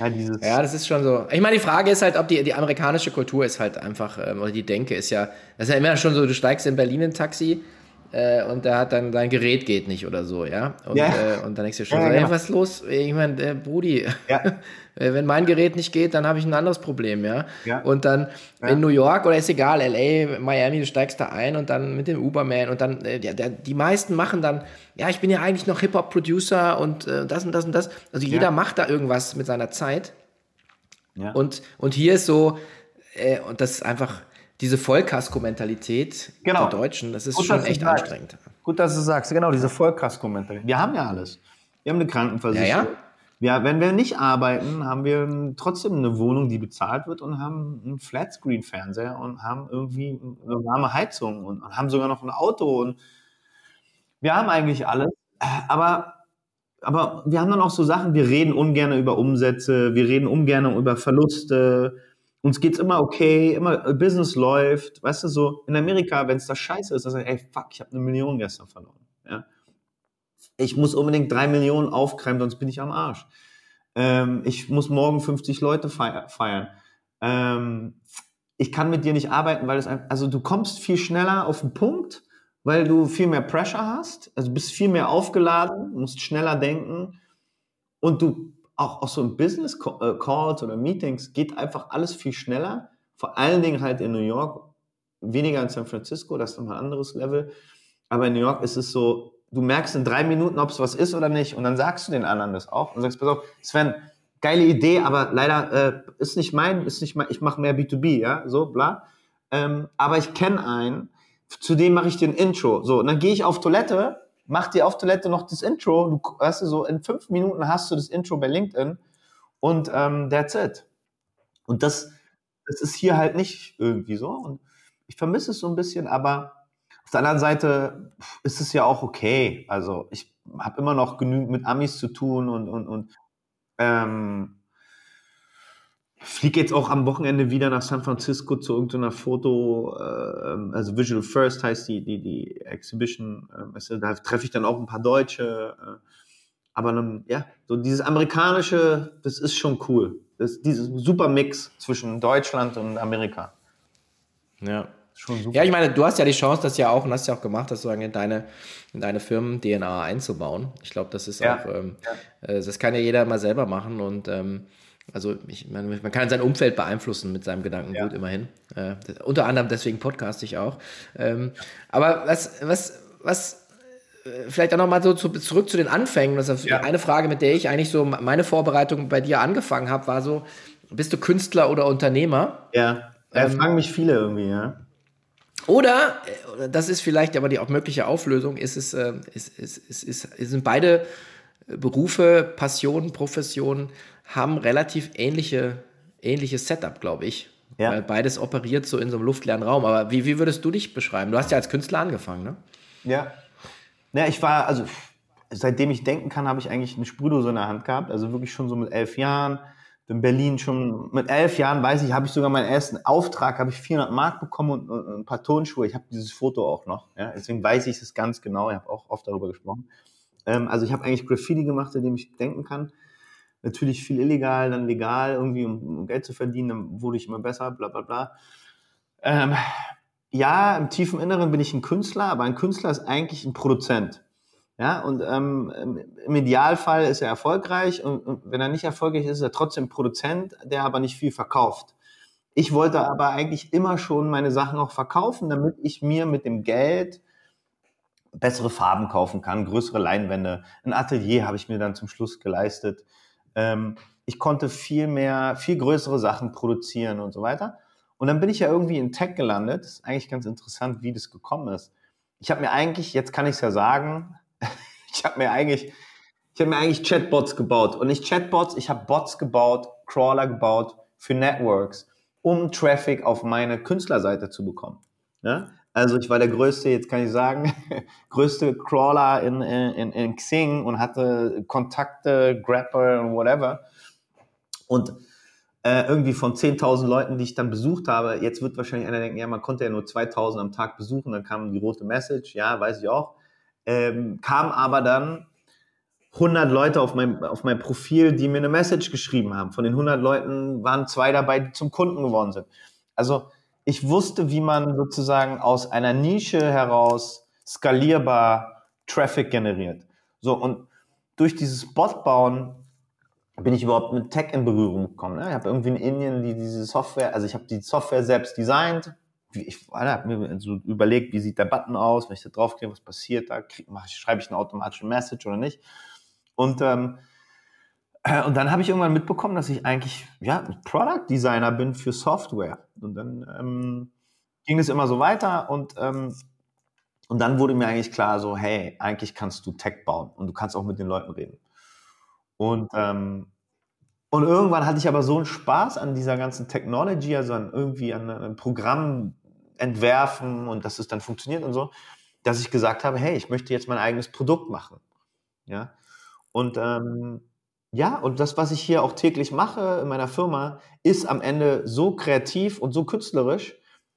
Ja, ja, das ist schon so. Ich meine, die Frage ist halt, ob die, die amerikanische Kultur ist halt einfach, ähm, oder die Denke ist ja, das ist ja immer schon so, du steigst in Berlin in ein Taxi, äh, und da hat dann dein Gerät geht nicht oder so, ja. Und, ja. Äh, und dann denkst du schon ja, so, genau. ey, was ist los? Ich meine, äh, Brudi, ja. Äh, wenn mein Gerät nicht geht, dann habe ich ein anderes Problem, ja. ja. Und dann in New York oder ist egal, LA, Miami, du steigst da ein und dann mit dem Uberman und dann, äh, der, die meisten machen dann, ja, ich bin ja eigentlich noch Hip-Hop-Producer und äh, das und das und das. Also jeder macht da irgendwas mit seiner Zeit. Ja. Und, und hier ist so, äh, und das ist einfach, diese Vollkasko-Mentalität genau. der Deutschen, das ist Gut, schon echt anstrengend. Gut, dass du sagst, genau, diese Vollkasko-Mentalität. Wir haben ja alles. Wir haben eine Krankenversicherung. Ja, ja. Ja, wenn wir nicht arbeiten, haben wir trotzdem eine Wohnung, die bezahlt wird und haben einen Flatscreen-Fernseher und haben irgendwie eine warme Heizung und, haben sogar noch ein Auto und wir haben eigentlich alles. Aber, aber wir haben dann auch so Sachen, wir reden ungern über Umsätze, wir reden ungern über Verluste, uns geht's immer okay, immer äh, Business läuft, weißt du, so in Amerika, wenn es da scheiße ist, dann ich, ey, fuck, ich habe eine Million gestern verloren. Ja? Ich muss unbedingt drei Millionen aufkreimen, sonst bin ich am Arsch. Ähm, ich muss morgen 50 Leute feiern. Ähm, ich kann mit dir nicht arbeiten, weil es also du kommst viel schneller auf den Punkt, weil du viel mehr Pressure hast, also bist viel mehr aufgeladen, musst schneller denken und du auch, auch so in Business äh, Calls oder Meetings geht einfach alles viel schneller. Vor allen Dingen halt in New York, weniger in San Francisco, das ist nochmal ein anderes Level. Aber in New York ist es so, du merkst in drei Minuten, ob es was ist oder nicht. Und dann sagst du den anderen das auch und sagst, pass auf, Sven, geile Idee, aber leider äh, ist nicht mein, ist nicht mein, ich mache mehr B2B, ja, so, bla. Ähm, aber ich kenne einen, zu dem mache ich den Intro. So, und dann gehe ich auf Toilette mach dir auf Toilette noch das Intro. Du, weißt du, so in fünf Minuten hast du das Intro bei LinkedIn und ähm, that's it. Und das, das ist hier halt nicht irgendwie so. Und ich vermisse es so ein bisschen, aber auf der anderen Seite ist es ja auch okay. Also ich habe immer noch genügend mit Amis zu tun und, und, und ähm, fliege jetzt auch am Wochenende wieder nach San Francisco zu irgendeiner Foto, äh, also Visual First heißt die, die, die Exhibition, äh, da treffe ich dann auch ein paar Deutsche. Äh, aber dann, ja, so dieses amerikanische, das ist schon cool. Das, dieses super Mix zwischen Deutschland und Amerika. Ja. Schon super. Ja, ich meine, du hast ja die Chance, das ja auch, und hast ja auch gemacht, das sozusagen in deine, in deine Firmen-DNA einzubauen. Ich glaube, das ist ja. auch, ähm, ja. Äh, das kann ja jeder mal selber machen und ähm, also ich, man, man, kann sein Umfeld beeinflussen mit seinem Gedankengut ja. immerhin. Äh, unter anderem deswegen podcast ich auch. Ähm, aber was, was, was äh, vielleicht auch nochmal so zu, zurück zu den Anfängen. Das ist ja. eine Frage, mit der ich eigentlich so meine Vorbereitung bei dir angefangen habe, war so, bist du Künstler oder Unternehmer? Ja, da ähm, fragen mich viele irgendwie, ja. Oder, äh, das ist vielleicht aber die auch mögliche Auflösung, ist es, äh, ist, ist, ist, ist, sind beide Berufe, Passionen, Professionen haben relativ ähnliche, ähnliches Setup, glaube ich. Ja. Weil beides operiert so in so einem luftleeren Raum. Aber wie, wie würdest du dich beschreiben? Du hast ja als Künstler angefangen, ne? Ja. Ja, ich war, also seitdem ich denken kann, habe ich eigentlich eine Spurdose in der Hand gehabt. Also wirklich schon so mit elf Jahren. In Berlin schon mit elf Jahren, weiß ich, habe ich sogar meinen ersten Auftrag, habe ich 400 Mark bekommen und, und ein paar Tonschuhe. Ich habe dieses Foto auch noch. Ja? Deswegen weiß ich es ganz genau. Ich habe auch oft darüber gesprochen. Ähm, also ich habe eigentlich Graffiti gemacht, in dem ich denken kann. Natürlich viel illegal, dann legal, irgendwie um, um Geld zu verdienen. Dann wurde ich immer besser, bla bla bla. Ähm, ja, im tiefen Inneren bin ich ein Künstler, aber ein Künstler ist eigentlich ein Produzent. Ja, und ähm, im Idealfall ist er erfolgreich und, und wenn er nicht erfolgreich ist, ist er trotzdem Produzent, der aber nicht viel verkauft. Ich wollte aber eigentlich immer schon meine Sachen auch verkaufen, damit ich mir mit dem Geld bessere Farben kaufen kann, größere Leinwände. Ein Atelier habe ich mir dann zum Schluss geleistet. Ähm, ich konnte viel mehr, viel größere Sachen produzieren und so weiter. Und dann bin ich ja irgendwie in Tech gelandet. Das ist eigentlich ganz interessant, wie das gekommen ist. Ich habe mir eigentlich, jetzt kann ich es ja sagen, ich habe mir eigentlich, ich habe mir eigentlich Chatbots gebaut und nicht Chatbots, ich habe Bots gebaut, Crawler gebaut für Networks, um Traffic auf meine Künstlerseite zu bekommen. Ja? Also ich war der größte, jetzt kann ich sagen, größte Crawler in, in, in Xing und hatte Kontakte, Grapper und whatever. Und äh, irgendwie von 10.000 Leuten, die ich dann besucht habe, jetzt wird wahrscheinlich einer denken, ja, man konnte ja nur 2.000 am Tag besuchen, dann kam die rote Message, ja, weiß ich auch ähm, kam aber dann 100 Leute auf mein, auf mein Profil, die mir eine Message geschrieben haben. Von den 100 Leuten waren zwei dabei, die zum Kunden geworden sind. Also ich wusste, wie man sozusagen aus einer Nische heraus skalierbar Traffic generiert. So, und durch dieses Bot bauen bin ich überhaupt mit Tech in Berührung gekommen. Ne? Ich habe irgendwie in Indien die, diese Software, also ich habe die Software selbst designt, ich habe mir so überlegt, wie sieht der Button aus, wenn ich da draufklicke, was passiert da, krieg, mach schreibe ich eine automatische Message oder nicht. Und, ähm, äh, und dann habe ich irgendwann mitbekommen, dass ich eigentlich ja, Product Designer bin für Software. Und dann ähm, ging es immer so weiter und, ähm, und dann wurde mir eigentlich klar, so, hey, eigentlich kannst du Tech bauen und du kannst auch mit den Leuten reden. Und ähm, und irgendwann hatte ich aber so einen Spaß an dieser ganzen Technology, also an irgendwie an einem Programm entwerfen und dass es dann funktioniert und so, dass ich gesagt habe, hey, ich möchte jetzt mein eigenes Produkt machen. Ja. Und ähm, ja, und das, was ich hier auch täglich mache in meiner Firma, ist am Ende so kreativ und so künstlerisch,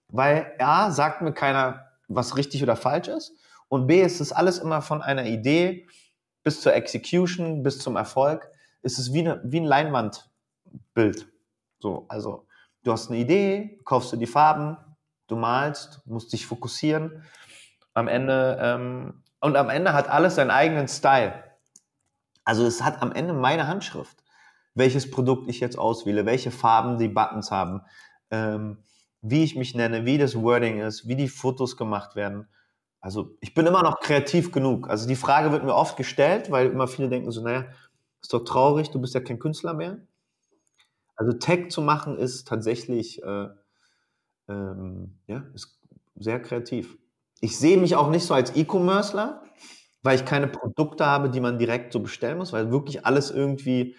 weil A, sagt mir keiner, was richtig oder falsch ist. Und B, ist es alles immer von einer Idee bis zur Execution, bis zum Erfolg ist es wie, eine, wie ein Leinwandbild. So, also du hast eine Idee, kaufst du die Farben, du malst, musst dich fokussieren. Am Ende ähm, und am Ende hat alles seinen eigenen Style. Also es hat am Ende meine Handschrift, welches Produkt ich jetzt auswähle, welche Farben die Buttons haben, ähm, wie ich mich nenne, wie das Wording ist, wie die Fotos gemacht werden. Also ich bin immer noch kreativ genug. Also die Frage wird mir oft gestellt, weil immer viele denken so, naja, ist doch traurig, du bist ja kein Künstler mehr. Also Tech zu machen ist tatsächlich äh, ähm, ja, ist sehr kreativ. Ich sehe mich auch nicht so als E-Commercer, weil ich keine Produkte habe, die man direkt so bestellen muss, weil wirklich alles irgendwie,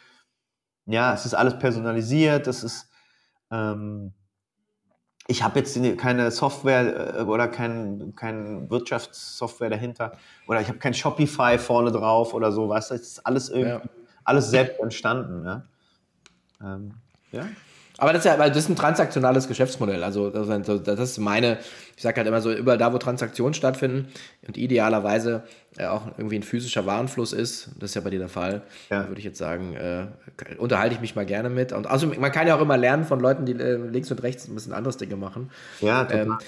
ja, es ist alles personalisiert, es ist, ähm, ich habe jetzt keine Software äh, oder kein, kein Wirtschaftssoftware dahinter oder ich habe kein Shopify vorne drauf oder so, weißt du, es ist alles irgendwie ja alles selbst entstanden. Ja. Ähm, ja. Aber das ist ja, weil das ist ein transaktionales Geschäftsmodell. Also das ist meine, ich sage halt immer so, überall da, wo Transaktionen stattfinden und idealerweise äh, auch irgendwie ein physischer Warenfluss ist, das ist ja bei dir der Fall, ja. würde ich jetzt sagen, äh, unterhalte ich mich mal gerne mit. Und also man kann ja auch immer lernen von Leuten, die äh, links und rechts ein bisschen anderes Dinge machen. Ja, total. Ähm,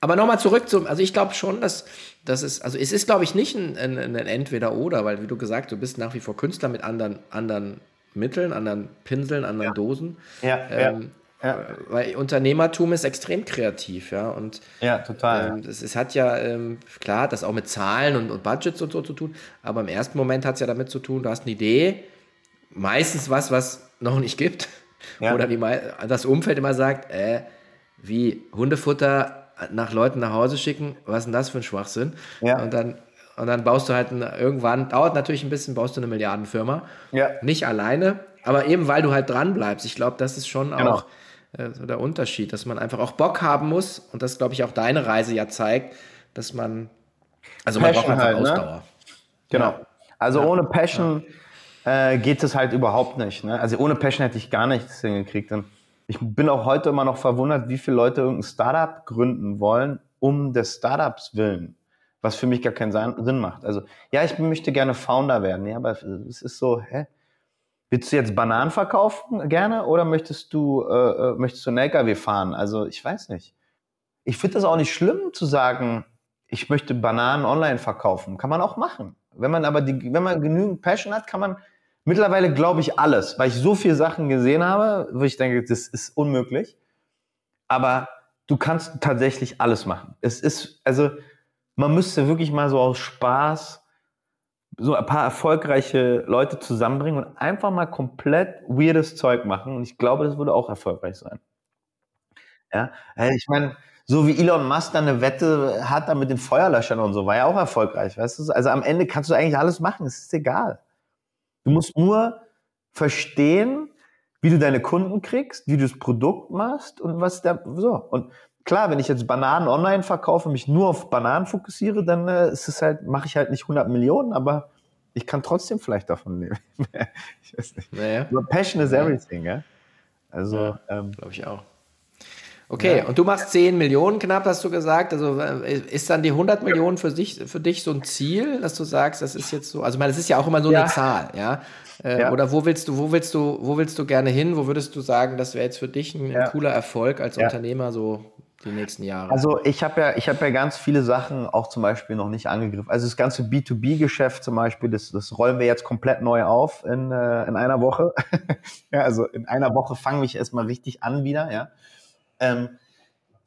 aber nochmal zurück zum, also ich glaube schon, dass das ist, also es ist, glaube ich, nicht ein, ein, ein Entweder-Oder, weil wie du gesagt, du bist nach wie vor Künstler mit anderen, anderen Mitteln, anderen Pinseln, anderen ja. Dosen. Ja, ähm, ja, ja. Weil Unternehmertum ist extrem kreativ, ja. Und ja, total. Ähm, es, es, hat ja, ähm, klar, das auch mit Zahlen und, und, Budgets und so zu tun, aber im ersten Moment hat es ja damit zu tun, du hast eine Idee, meistens was, was noch nicht gibt. Oder wie das Umfeld immer sagt, äh, wie Hundefutter nach Leuten nach Hause schicken, was ist denn das für ein Schwachsinn? Ja. Und dann und dann baust du halt ein, irgendwann, dauert natürlich ein bisschen, baust du eine Milliardenfirma. Ja. Nicht alleine, aber eben weil du halt dran bleibst. Ich glaube, das ist schon genau. auch äh, so der Unterschied, dass man einfach auch Bock haben muss und das, glaube ich, auch deine Reise ja zeigt, dass man, also man Passion braucht einfach halt, ne? Ausdauer. Ne? Genau. Also ja. ohne Passion äh, geht es halt überhaupt nicht. Ne? Also ohne Passion hätte ich gar nichts hingekriegt. Und ich bin auch heute immer noch verwundert, wie viele Leute irgendein Startup gründen wollen, um des Startups willen. Was für mich gar keinen Sinn macht. Also, ja, ich möchte gerne Founder werden. Ja, aber es ist so, hä? Willst du jetzt Bananen verkaufen gerne oder möchtest du, äh, äh möchtest du einen LKW fahren? Also, ich weiß nicht. Ich finde das auch nicht schlimm zu sagen, ich möchte Bananen online verkaufen. Kann man auch machen. Wenn man aber die, wenn man genügend Passion hat, kann man mittlerweile glaube ich alles, weil ich so viele Sachen gesehen habe, wo ich denke, das ist unmöglich. Aber du kannst tatsächlich alles machen. Es ist, also, man müsste wirklich mal so aus Spaß so ein paar erfolgreiche Leute zusammenbringen und einfach mal komplett weirdes Zeug machen. Und ich glaube, das würde auch erfolgreich sein. Ja, ich meine, so wie Elon Musk dann eine Wette hat da mit den Feuerlöschern und so, war ja auch erfolgreich, weißt du? Also am Ende kannst du eigentlich alles machen, es ist egal. Du musst nur verstehen, wie du deine Kunden kriegst, wie du das Produkt machst und was da so. Und klar, wenn ich jetzt Bananen online verkaufe, mich nur auf Bananen fokussiere, dann äh, ist es halt, mache ich halt nicht 100 Millionen, aber ich kann trotzdem vielleicht davon leben. ich weiß nicht. Naja. Passion is everything, ja. Also, ja, ähm, glaube ich auch. Okay, ja. und du machst 10 Millionen knapp, hast du gesagt. Also äh, ist dann die 100 Millionen für dich, für dich so ein Ziel, dass du sagst, das ist jetzt so, also ich meine, das ist ja auch immer so ja. eine Zahl, ja? Äh, ja. Oder wo willst du, wo willst du, wo willst du gerne hin? Wo würdest du sagen, das wäre jetzt für dich ein, ein cooler Erfolg als Unternehmer, so die nächsten Jahre? Also ich habe ja, ich habe ja ganz viele Sachen auch zum Beispiel noch nicht angegriffen. Also das ganze B2B-Geschäft zum Beispiel, das, das rollen wir jetzt komplett neu auf in, äh, in einer Woche. ja, also in einer Woche fange ich erstmal richtig an wieder, ja ähm,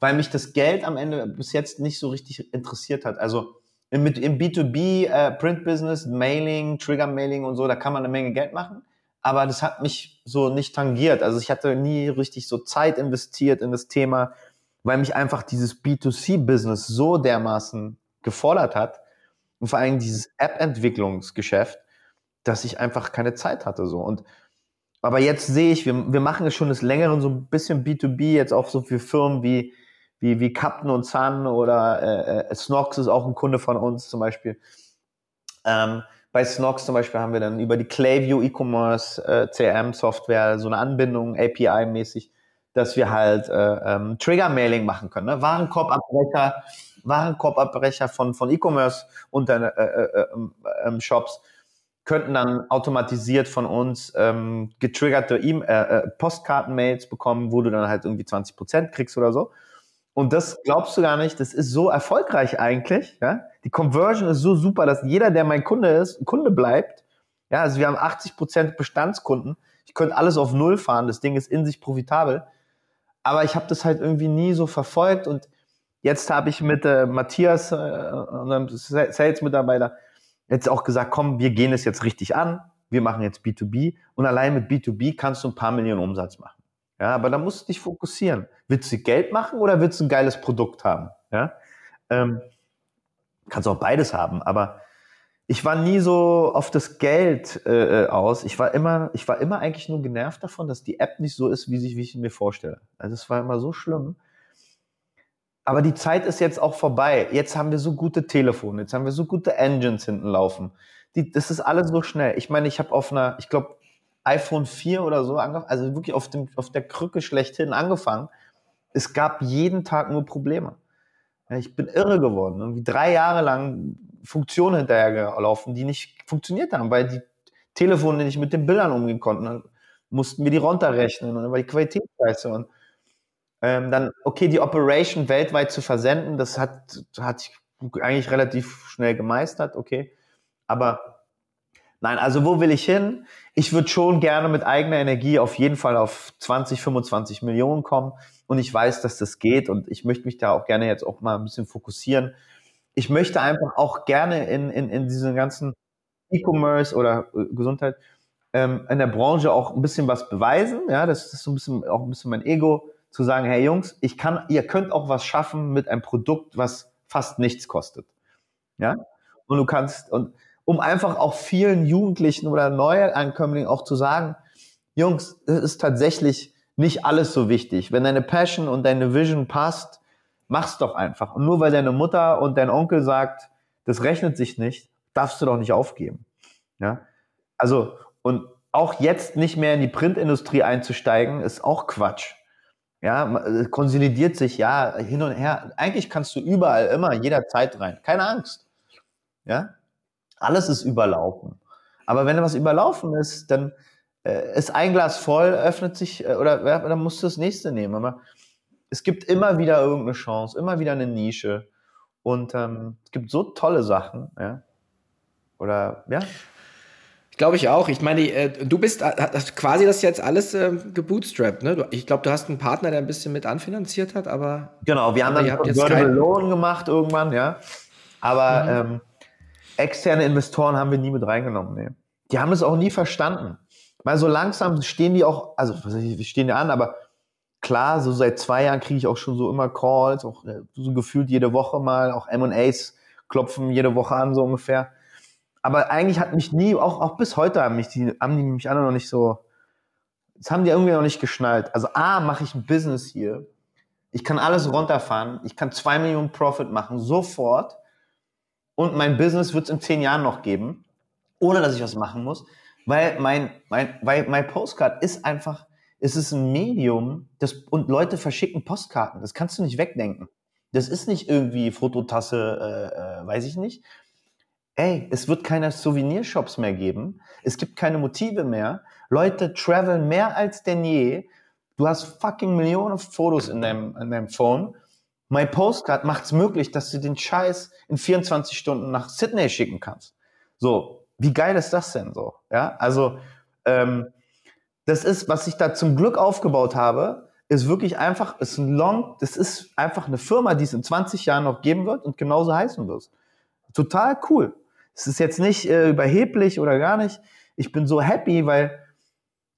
weil mich das Geld am Ende bis jetzt nicht so richtig interessiert hat. Also im, im B2B äh, Print Business, Mailing, Trigger Mailing und so, da kann man eine Menge Geld machen. Aber das hat mich so nicht tangiert. Also ich hatte nie richtig so Zeit investiert in das Thema, weil mich einfach dieses B2C-Business so dermaßen gefordert hat und vor allem dieses App-Entwicklungsgeschäft, dass ich einfach keine Zeit hatte so. Und aber jetzt sehe ich, wir, wir machen es schon des Längeren so ein bisschen B2B, jetzt auch so für Firmen wie, wie, wie Captain und Sun oder äh, äh, Snox ist auch ein Kunde von uns zum Beispiel. Ähm, bei Snox zum Beispiel haben wir dann über die Clayview E-Commerce äh, CRM-Software so eine Anbindung API-mäßig, dass wir halt äh, ähm, Trigger-Mailing machen können. Ne? Warenkorbabbrecher, Warenkorbabbrecher von, von E-Commerce dann äh, äh, äh, ähm, Shops könnten dann automatisiert von uns ähm, getriggerte e äh, äh, Postkartenmails bekommen, wo du dann halt irgendwie 20 Prozent kriegst oder so. Und das glaubst du gar nicht, das ist so erfolgreich eigentlich. Ja? Die Conversion ist so super, dass jeder, der mein Kunde ist, Kunde bleibt. Ja, also wir haben 80 Prozent Bestandskunden. Ich könnte alles auf Null fahren. Das Ding ist in sich profitabel. Aber ich habe das halt irgendwie nie so verfolgt. Und jetzt habe ich mit äh, Matthias, äh, unserem Sales-Mitarbeiter, jetzt auch gesagt, komm, wir gehen es jetzt richtig an, wir machen jetzt B2B und allein mit B2B kannst du ein paar Millionen Umsatz machen. Ja, aber da musst du dich fokussieren. Willst du Geld machen oder willst du ein geiles Produkt haben? Ja, ähm, kannst auch beides haben, aber ich war nie so auf das Geld äh, äh, aus. Ich war immer, ich war immer eigentlich nur genervt davon, dass die App nicht so ist, wie, sich, wie ich mir vorstelle. Also es war immer so schlimm. Aber die Zeit ist jetzt auch vorbei. Jetzt haben wir so gute Telefone, jetzt haben wir so gute Engines hinten laufen. Die, das ist alles so schnell. Ich meine, ich habe auf einer, ich glaube, iPhone 4 oder so angefangen, also wirklich auf, dem, auf der Krücke schlechthin angefangen. Es gab jeden Tag nur Probleme. Ich bin irre geworden. Irgendwie drei Jahre lang Funktionen hinterhergelaufen, die nicht funktioniert haben, weil die Telefone nicht mit den Bildern umgehen konnten. Dann mussten wir die runterrechnen und dann war die Qualität scheiße. Und ähm, dann, okay, die Operation weltweit zu versenden, das hat, hat ich eigentlich relativ schnell gemeistert, okay. Aber nein, also wo will ich hin? Ich würde schon gerne mit eigener Energie auf jeden Fall auf 20, 25 Millionen kommen. Und ich weiß, dass das geht und ich möchte mich da auch gerne jetzt auch mal ein bisschen fokussieren. Ich möchte einfach auch gerne in, in, in diesen ganzen E-Commerce oder äh, Gesundheit ähm, in der Branche auch ein bisschen was beweisen. Ja, das ist so ein bisschen auch ein bisschen mein Ego zu sagen, hey Jungs, ich kann, ihr könnt auch was schaffen mit einem Produkt, was fast nichts kostet. Ja? Und du kannst, und um einfach auch vielen Jugendlichen oder Neuankömmlingen auch zu sagen, Jungs, es ist tatsächlich nicht alles so wichtig. Wenn deine Passion und deine Vision passt, mach's doch einfach. Und nur weil deine Mutter und dein Onkel sagt, das rechnet sich nicht, darfst du doch nicht aufgeben. Ja? Also, und auch jetzt nicht mehr in die Printindustrie einzusteigen, ist auch Quatsch. Ja, konsolidiert sich ja hin und her. Eigentlich kannst du überall immer jederzeit rein. Keine Angst. Ja, alles ist überlaufen. Aber wenn was überlaufen ist, dann äh, ist ein Glas voll, öffnet sich äh, oder ja, dann musst du das nächste nehmen. Aber es gibt immer wieder irgendeine Chance, immer wieder eine Nische. Und ähm, es gibt so tolle Sachen, ja. Oder ja. Glaube ich auch. Ich meine, äh, du bist äh, quasi das jetzt alles äh, gebootstrapped. Ne? Ich glaube, du hast einen Partner, der ein bisschen mit anfinanziert hat, aber. Genau, wir haben dann Convertible Loan gemacht irgendwann, ja. Aber mhm. ähm, externe Investoren haben wir nie mit reingenommen. Nee. Die haben es auch nie verstanden. Weil so langsam stehen die auch, also wir stehen ja an, aber klar, so seit zwei Jahren kriege ich auch schon so immer Calls, auch so gefühlt jede Woche mal, auch M&As klopfen jede Woche an, so ungefähr aber eigentlich hat mich nie, auch, auch bis heute haben mich die, haben die mich alle noch nicht so, das haben die irgendwie noch nicht geschnallt. Also A, mache ich ein Business hier. Ich kann alles runterfahren. Ich kann zwei Millionen Profit machen, sofort. Und mein Business wird es in zehn Jahren noch geben, ohne dass ich was machen muss. Weil mein, mein, weil mein Postcard ist einfach, es ist ein Medium, das, und Leute verschicken Postkarten. Das kannst du nicht wegdenken. Das ist nicht irgendwie Fototasse, äh, äh, weiß ich nicht, ey, es wird keine Souvenirshops mehr geben, es gibt keine Motive mehr, Leute traveln mehr als denn je, du hast fucking Millionen Fotos in deinem, in deinem Phone, My Postcard macht es möglich, dass du den Scheiß in 24 Stunden nach Sydney schicken kannst. So, wie geil ist das denn so? Ja, also ähm, das ist, was ich da zum Glück aufgebaut habe, ist wirklich einfach, ist ein Long, das ist einfach eine Firma, die es in 20 Jahren noch geben wird und genauso heißen wird. Total cool. Es ist jetzt nicht äh, überheblich oder gar nicht. Ich bin so happy, weil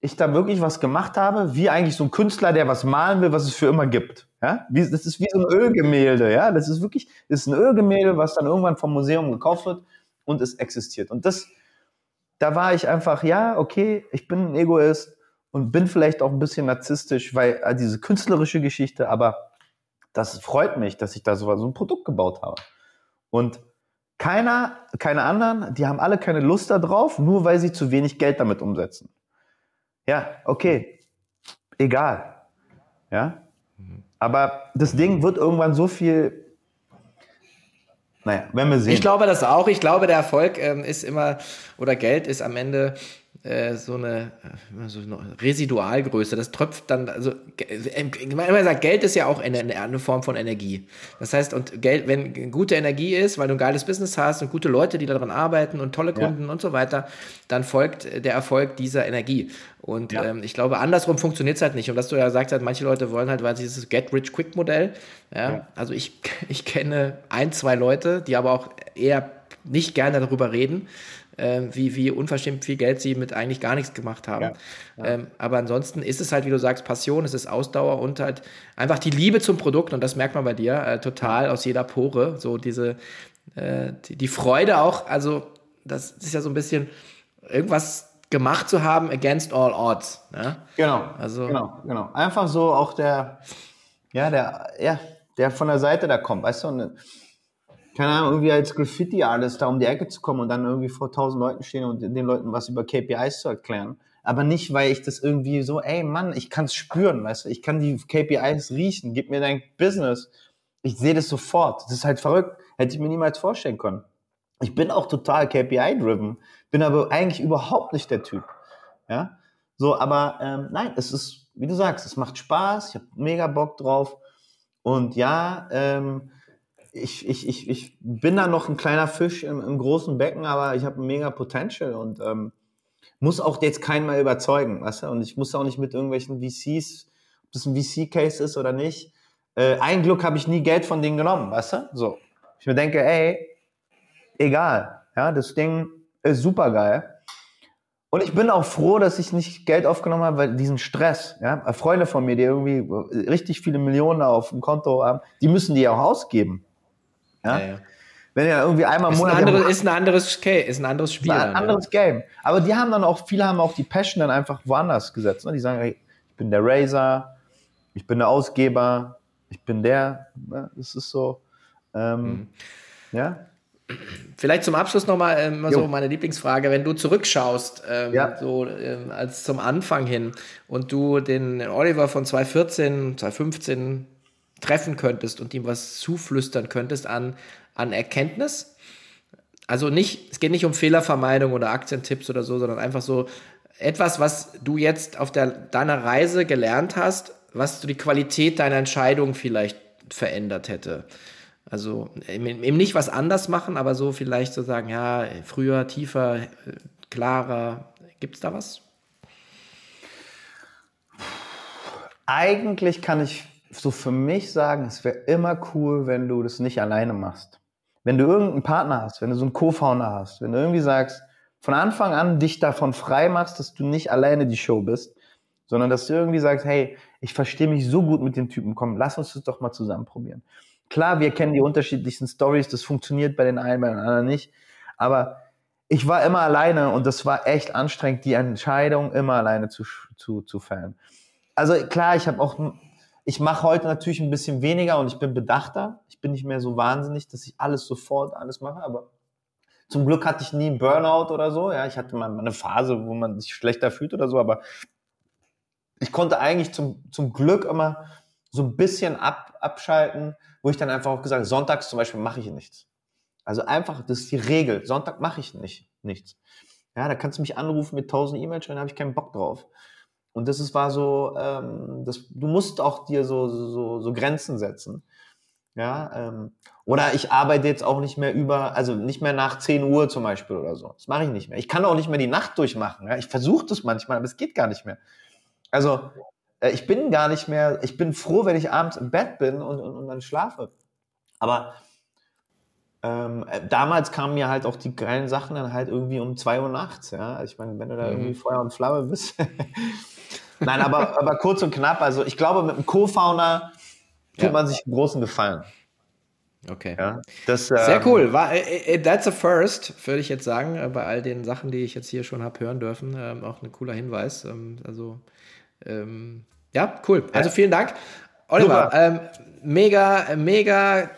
ich da wirklich was gemacht habe, wie eigentlich so ein Künstler, der was malen will, was es für immer gibt. Ja? Wie, das ist wie so ein Ölgemälde. Ja? Das ist wirklich das ist ein Ölgemälde, was dann irgendwann vom Museum gekauft wird und es existiert. Und das, da war ich einfach, ja, okay, ich bin ein Egoist und bin vielleicht auch ein bisschen narzisstisch, weil äh, diese künstlerische Geschichte, aber das freut mich, dass ich da so, so ein Produkt gebaut habe. Und keiner, keine anderen, die haben alle keine Lust darauf, nur weil sie zu wenig Geld damit umsetzen. Ja, okay, egal. Ja, aber das Ding wird irgendwann so viel. Naja, werden wir sehen. Ich glaube das auch. Ich glaube, der Erfolg ähm, ist immer, oder Geld ist am Ende äh, so eine, äh, so eine Residualgröße. Das tröpft dann, also äh, man immer sagt, Geld ist ja auch eine, eine Form von Energie. Das heißt, und Geld, wenn gute Energie ist, weil du ein geiles Business hast und gute Leute, die daran arbeiten und tolle Kunden ja. und so weiter, dann folgt der Erfolg dieser Energie. Und ja. ähm, ich glaube, andersrum funktioniert es halt nicht. Und was du ja sagst, halt, manche Leute wollen halt, weil dieses Get-Rich-Quick-Modell, ja, ja, also ich, ich kenne ein, zwei Leute, die aber auch eher nicht gerne darüber reden, äh, wie, wie unverschämt viel Geld sie mit eigentlich gar nichts gemacht haben. Ja, ja. Ähm, aber ansonsten ist es halt, wie du sagst, Passion, es ist Ausdauer und halt einfach die Liebe zum Produkt und das merkt man bei dir äh, total aus jeder Pore. So diese, äh, die, die, Freude auch, also das ist ja so ein bisschen irgendwas gemacht zu haben against all odds. Ne? Genau. Also, genau, genau. Einfach so auch der, ja, der, ja, der von der Seite da kommt, weißt du, und keine Ahnung, irgendwie als Graffiti-Artist da um die Ecke zu kommen und dann irgendwie vor tausend Leuten stehen und den Leuten was über KPIs zu erklären. Aber nicht, weil ich das irgendwie so, ey Mann, ich kann es spüren, weißt du, ich kann die KPIs riechen, gib mir dein Business. Ich sehe das sofort. Das ist halt verrückt. Hätte ich mir niemals vorstellen können. Ich bin auch total KPI-driven, bin aber eigentlich überhaupt nicht der Typ. Ja, so, aber ähm, nein, es ist, wie du sagst, es macht Spaß, ich habe mega Bock drauf. Und ja, ähm, ich, ich, ich, ich bin da noch ein kleiner Fisch im, im großen Becken, aber ich habe mega Potential und ähm, muss auch jetzt keinen mal überzeugen, weißt du? Und ich muss auch nicht mit irgendwelchen VCs, ob das ein VC-Case ist oder nicht. Äh, ein Glück habe ich nie Geld von denen genommen, weißt du? So. Ich mir denke, ey, egal. Ja, das Ding ist super geil. Und ich bin auch froh, dass ich nicht Geld aufgenommen habe, weil diesen Stress, ja, Freunde von mir, die irgendwie richtig viele Millionen auf dem Konto haben, die müssen die ja auch ausgeben. Ja? ja, ja. Wenn ja irgendwie einmal im Monat. Ein anderes, ist, ein anderes, ist ein anderes Spiel. Ein anderes ja. Game. Aber die haben dann auch, viele haben auch die Passion dann einfach woanders gesetzt. Ne? Die sagen, hey, ich bin der Razer, ich bin der Ausgeber, ich bin der. Ne? Das ist so. Ähm, mhm. Ja. Vielleicht zum Abschluss nochmal ähm, so meine Lieblingsfrage. Wenn du zurückschaust, ähm, Ja. so ähm, als zum Anfang hin und du den Oliver von 2014, 2015 treffen könntest und ihm was zuflüstern könntest an, an Erkenntnis, also nicht, es geht nicht um Fehlervermeidung oder Aktientipps oder so, sondern einfach so etwas, was du jetzt auf der, deiner Reise gelernt hast, was du die Qualität deiner Entscheidung vielleicht verändert hätte. Also eben eben nicht was anders machen, aber so vielleicht so sagen, ja, früher, tiefer, äh, klarer. Gibt es da was? Eigentlich kann ich so für mich sagen, es wäre immer cool, wenn du das nicht alleine machst. Wenn du irgendeinen Partner hast, wenn du so einen Co-Founder hast, wenn du irgendwie sagst, von Anfang an dich davon frei machst, dass du nicht alleine die Show bist, sondern dass du irgendwie sagst, hey, ich verstehe mich so gut mit dem Typen, komm, lass uns das doch mal zusammen probieren. Klar, wir kennen die unterschiedlichsten Stories, das funktioniert bei den einen, bei den anderen nicht, aber ich war immer alleine und das war echt anstrengend, die Entscheidung immer alleine zu, zu, zu fällen. Also klar, ich habe auch, ich mache heute natürlich ein bisschen weniger und ich bin bedachter. Ich bin nicht mehr so wahnsinnig, dass ich alles sofort alles mache, aber zum Glück hatte ich nie einen Burnout oder so. Ja, ich hatte mal eine Phase, wo man sich schlechter fühlt oder so, aber ich konnte eigentlich zum, zum Glück immer so ein bisschen ab, abschalten, wo ich dann einfach auch gesagt habe, sonntags zum Beispiel mache ich nichts. Also einfach, das ist die Regel. Sonntag mache ich nicht, nichts. Ja, da kannst du mich anrufen mit tausend E-Mails, dann habe ich keinen Bock drauf. Und das ist, war so, ähm, das, du musst auch dir so, so, so Grenzen setzen. Ja, ähm, oder ich arbeite jetzt auch nicht mehr über, also nicht mehr nach 10 Uhr zum Beispiel oder so. Das mache ich nicht mehr. Ich kann auch nicht mehr die Nacht durchmachen. Ja? Ich versuche das manchmal, aber es geht gar nicht mehr. Also äh, ich bin gar nicht mehr, ich bin froh, wenn ich abends im Bett bin und, und, und dann schlafe. Aber ähm, äh, damals kamen mir halt auch die geilen Sachen dann halt irgendwie um 2 Uhr nachts. Ja? Ich meine, wenn du da irgendwie Feuer und Flamme bist. Nein, aber, aber kurz und knapp. Also ich glaube, mit einem Co-Founder tut Ja. man sich einen großen Gefallen. Okay. Ja? Das, Sehr ähm, cool. War, äh, äh, that's a first, würde ich jetzt sagen, bei all den Sachen, die ich jetzt hier schon habe hören dürfen. Ähm, auch ein cooler Hinweis. Ähm, also, ähm, ja, cool. Also vielen Dank. Oliver, ähm, mega, mega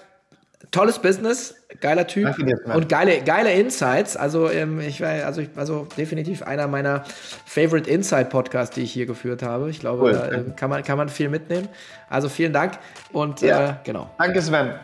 tolles Business, geiler Typ und geile, geile Insights. Also, ähm, ich war, also, ich, also definitiv einer meiner Favorite Insight Podcasts, die ich hier geführt habe. Ich glaube, Cool. da ähm, kann, man, kann man viel mitnehmen. Also vielen Dank und Ja. äh, genau. Danke, Sven.